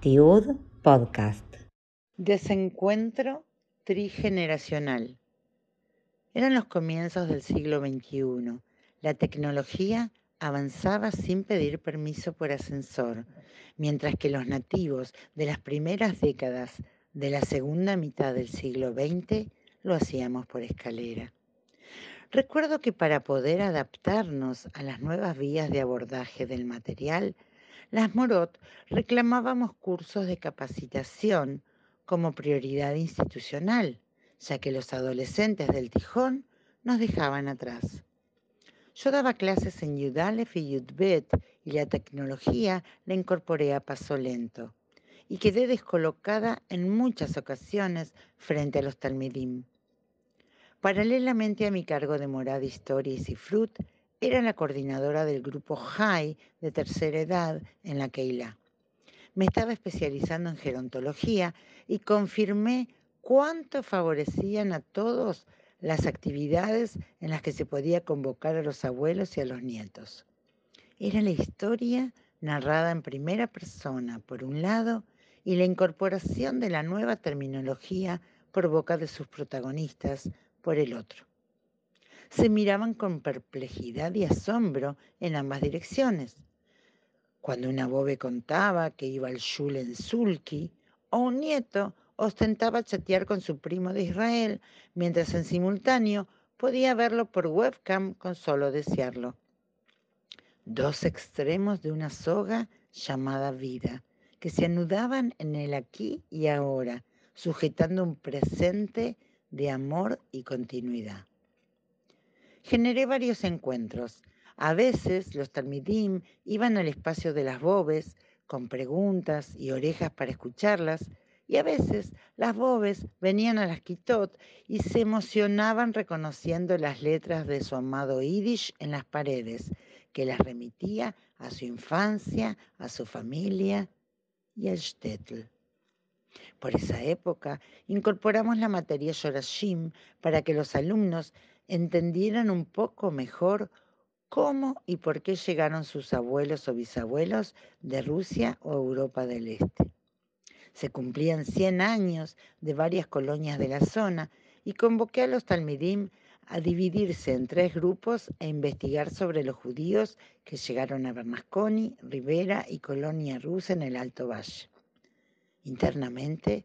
Tiud Podcast. Desencuentro trigeneracional. Eran los comienzos del siglo XXI. La tecnología avanzaba sin pedir permiso por ascensor, mientras que los nativos de las primeras décadas de la segunda mitad del siglo XX lo hacíamos por escalera. Recuerdo que para poder adaptarnos a las nuevas vías de abordaje del material, las Morot reclamábamos cursos de capacitación como prioridad institucional, ya que los adolescentes del Tijón nos dejaban atrás. Yo daba clases en Yudalef y Yudbet y la tecnología la incorporé a paso lento y quedé descolocada en muchas ocasiones frente a los talmidim. Paralelamente a mi cargo de Morad Historias y Fruit, era la coordinadora del grupo High de tercera edad en la Keilah. Me estaba especializando en gerontología y confirmé cuánto favorecían a todos las actividades en las que se podía convocar a los abuelos y a los nietos. Era la historia narrada en primera persona, por un lado, y la incorporación de la nueva terminología por boca de sus protagonistas, por el otro se miraban con perplejidad y asombro en ambas direcciones. Cuando una bobe contaba que iba al shul en Sulki, o un nieto ostentaba chatear con su primo de Israel, mientras en simultáneo podía verlo por webcam con solo desearlo. Dos extremos de una soga llamada vida, que se anudaban en el aquí y ahora, sujetando un presente de amor y continuidad generé varios encuentros. A veces los talmidim iban al espacio de las bobes con preguntas y orejas para escucharlas, y a veces las bobes venían a las quitot y se emocionaban reconociendo las letras de su amado Yiddish en las paredes, que las remitía a su infancia, a su familia y al shtetl. Por esa época incorporamos la materia Shorashim para que los alumnos entendieran un poco mejor cómo y por qué llegaron sus abuelos o bisabuelos de Rusia o Europa del Este. Se cumplían 100 años de varias colonias de la zona y convoqué a los talmidim a dividirse en tres grupos e investigar sobre los judíos que llegaron a Bernasconi, Rivera y Colonia Rusa en el Alto Valle. Internamente,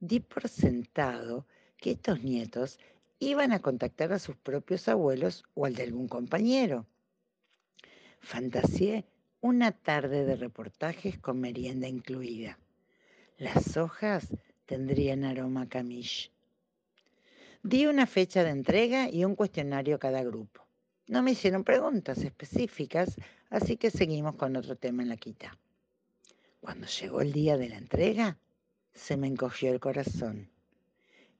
di por sentado que estos nietos iban a contactar a sus propios abuelos o al de algún compañero. Fantaseé una tarde de reportajes con merienda incluida. Las hojas tendrían aroma camish. Di una fecha de entrega y un cuestionario a cada grupo. No me hicieron preguntas específicas, así que seguimos con otro tema en la quita. Cuando llegó el día de la entrega, se me encogió el corazón.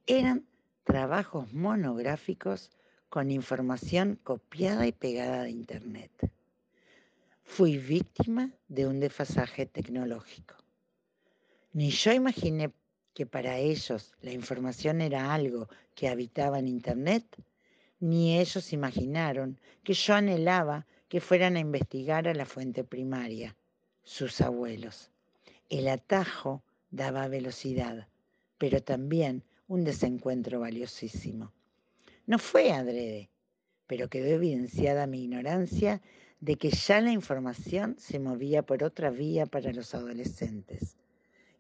Eran trabajos monográficos con información copiada y pegada de Internet. Fui víctima de un desfasaje tecnológico. Ni yo imaginé que para ellos la información era algo que habitaba en Internet, ni ellos imaginaron que yo anhelaba que fueran a investigar a la fuente primaria, sus abuelos. El atajo daba velocidad, pero también un desencuentro valiosísimo. No fue adrede, pero quedó evidenciada mi ignorancia de que ya la información se movía por otra vía para los adolescentes.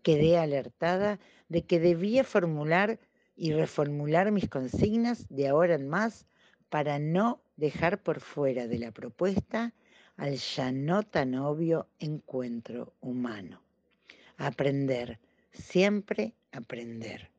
Quedé alertada de que debía formular y reformular mis consignas de ahora en más para no dejar por fuera de la propuesta al ya no tan obvio encuentro humano. Aprender, siempre aprender.